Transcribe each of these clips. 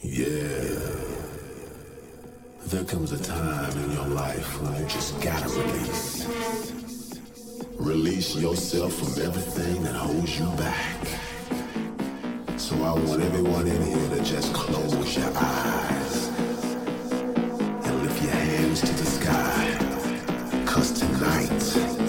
Yeah. There comes a time in your life when you just gotta release. Release yourself from everything that holds you back. So I want everyone in here to just close your eyes and lift your hands to the sky. Cause tonight,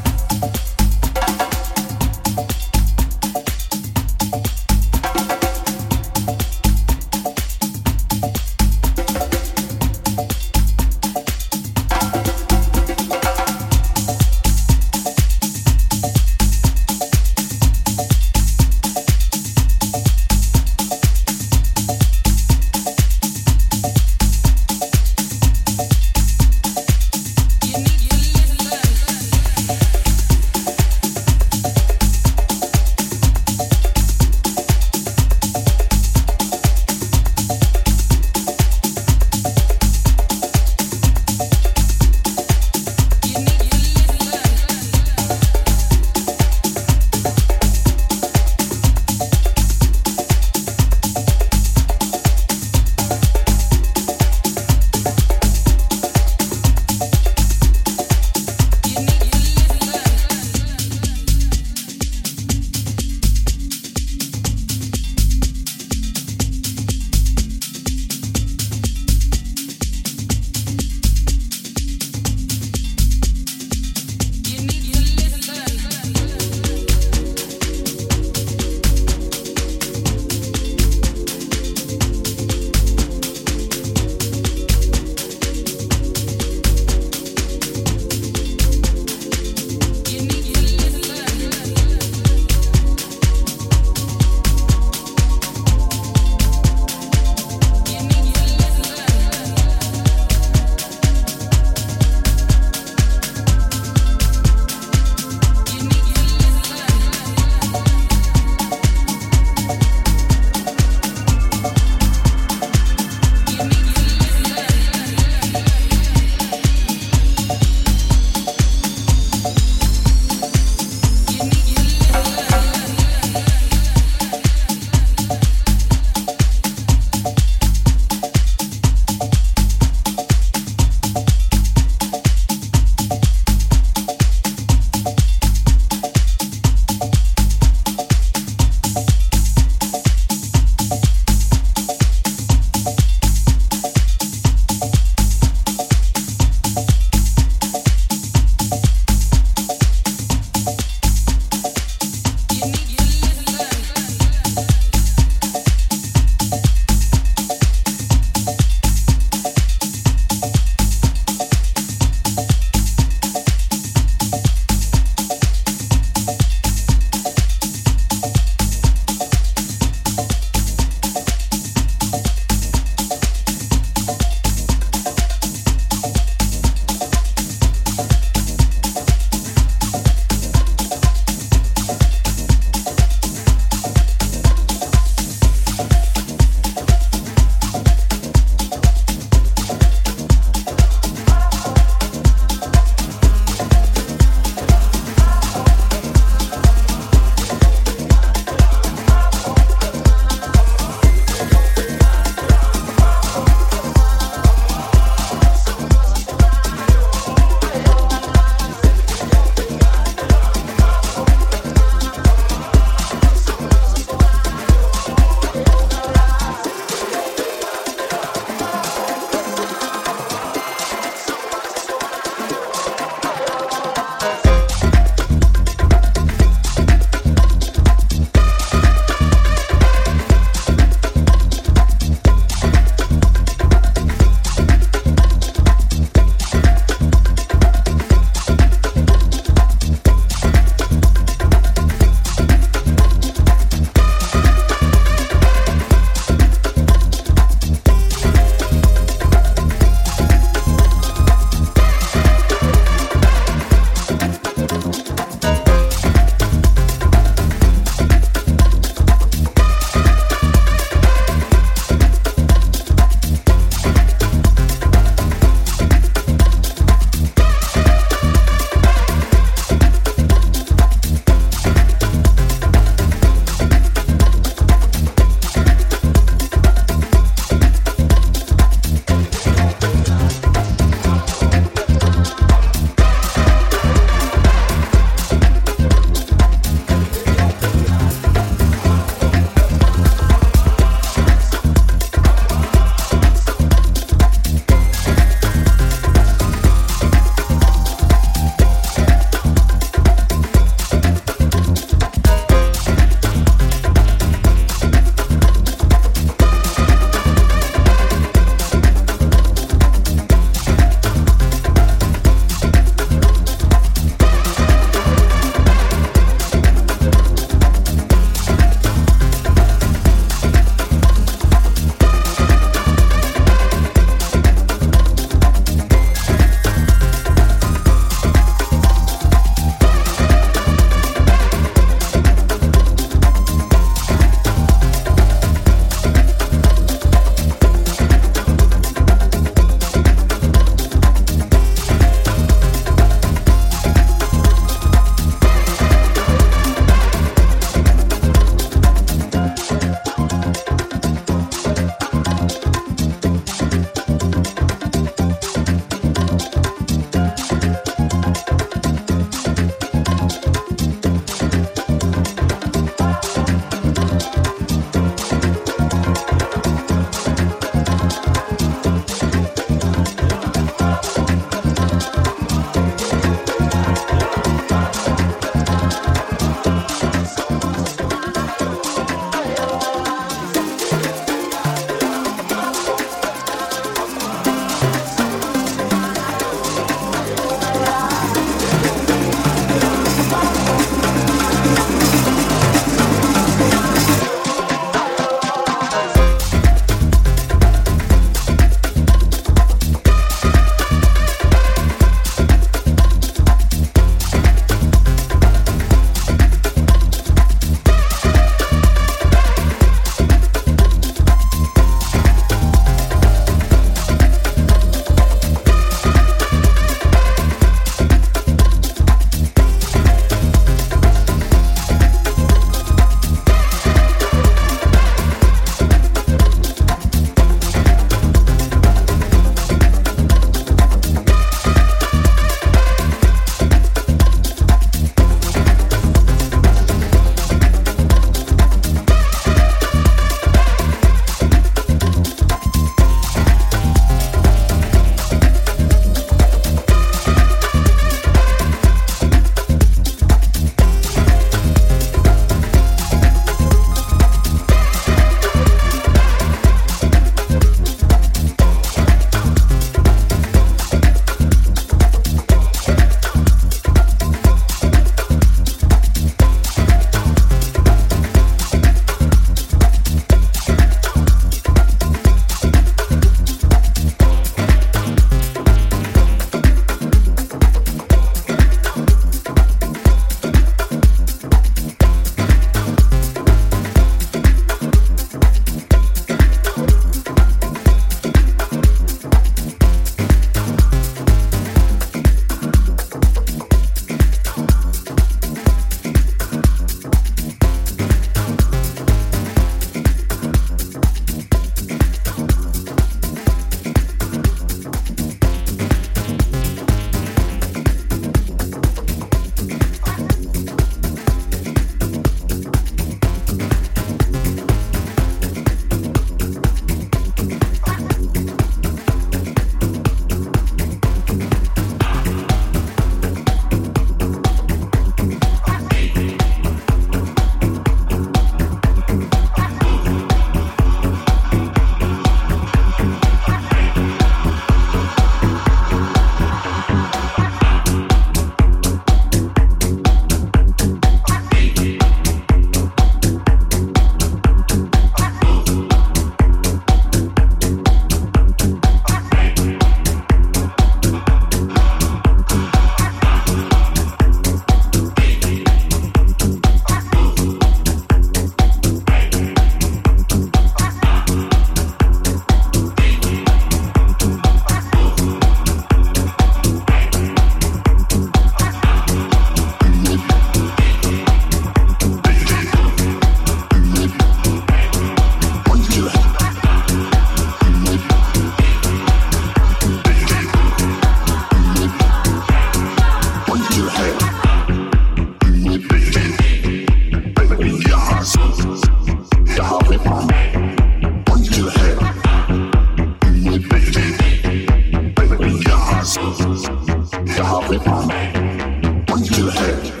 church.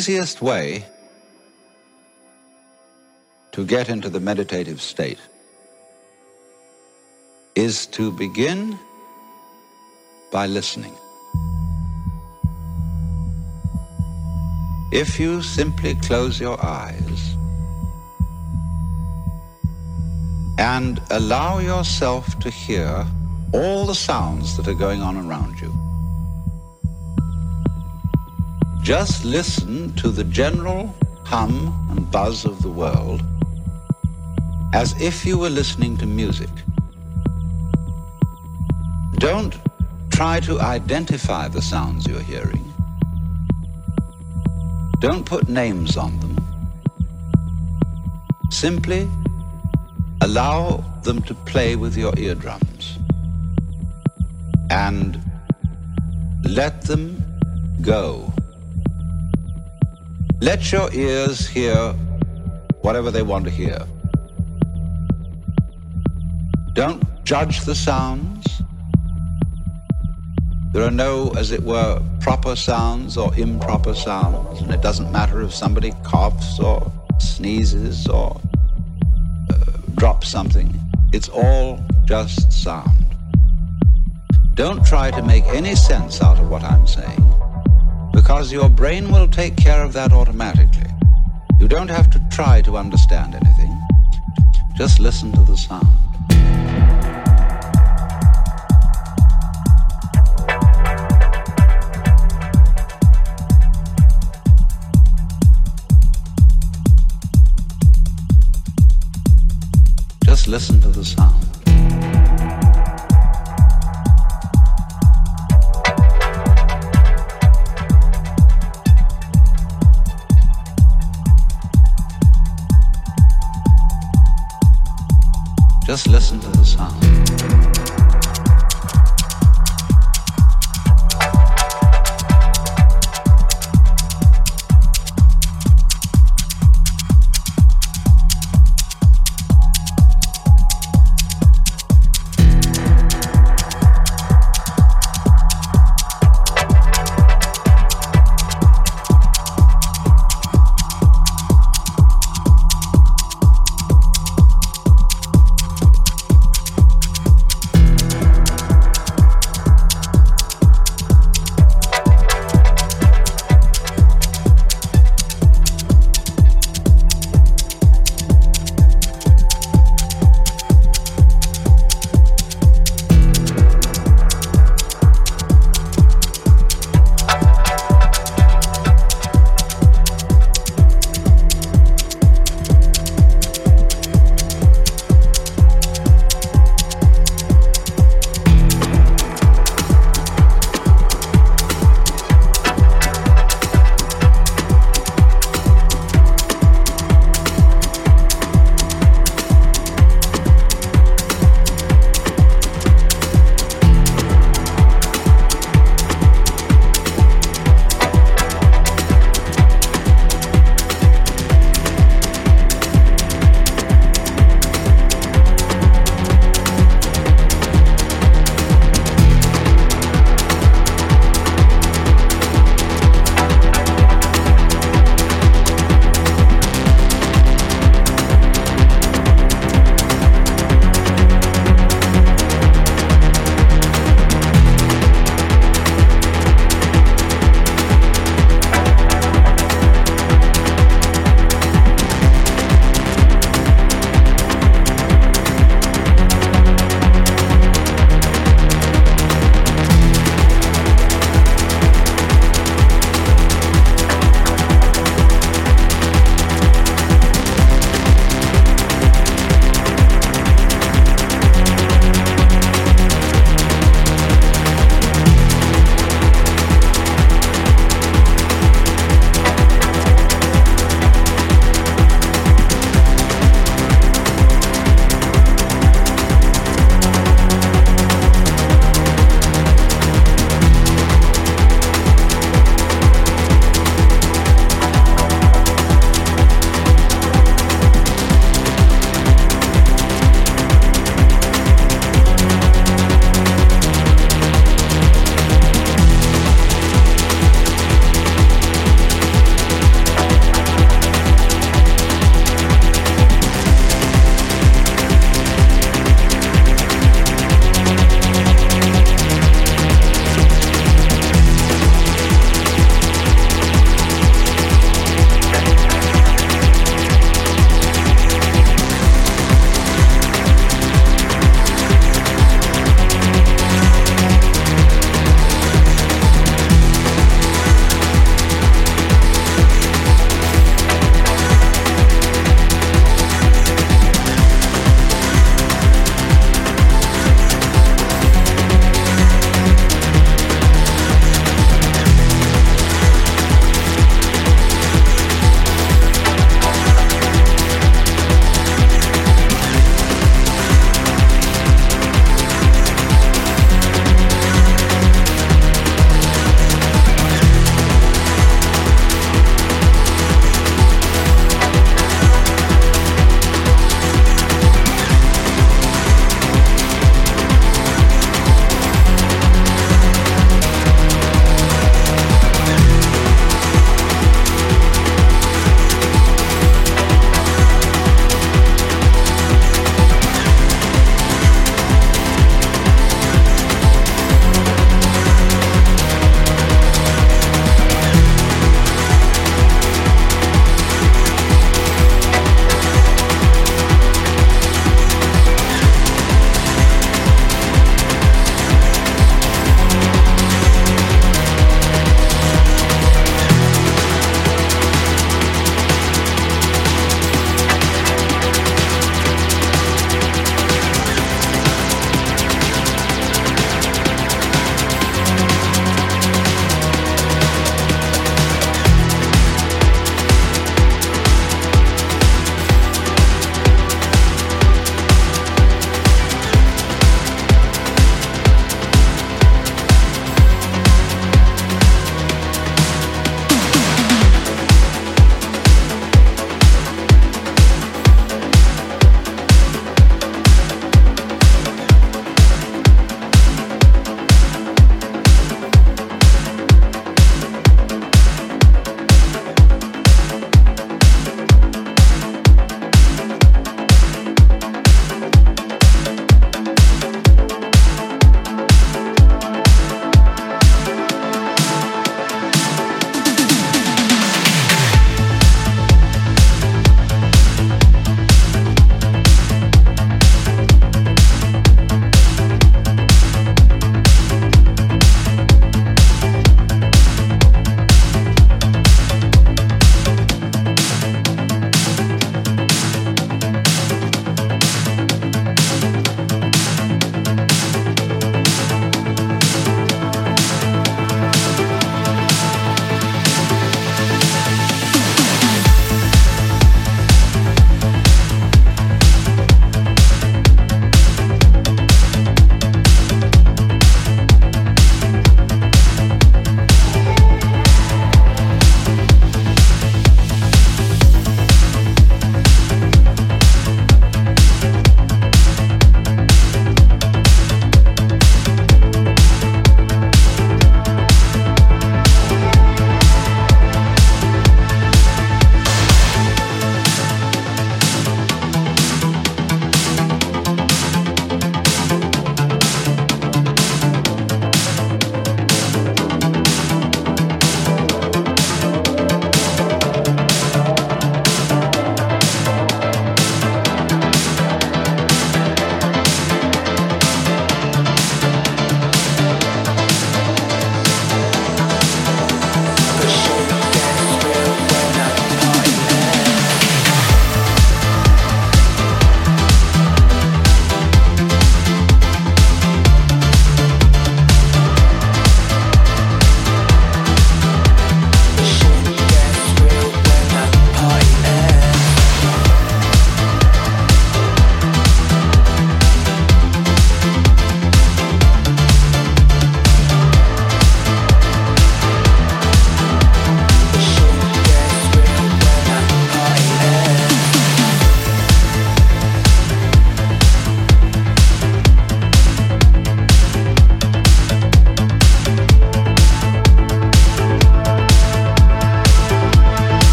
Easiest way to get into the meditative state is to begin by listening. If you simply close your eyes and allow yourself to hear all the sounds that are going on around you, just listen to the general hum and buzz of the world as if you were listening to music. Don't try to identify the sounds you're hearing. Don't put names on them. Simply allow them to play with your eardrums and let them go. Let your ears hear whatever they want to hear. Don't judge the sounds. There are no, as it were, proper sounds or improper sounds, and it doesn't matter if somebody coughs or sneezes or uh, drops something. It's all just sound. Don't try to make any sense out of what I'm saying because your brain will take care of that automatically. You don't have to try to understand anything. Just listen to the sound. Just listen to the sound. Just listen to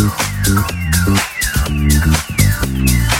Thank you.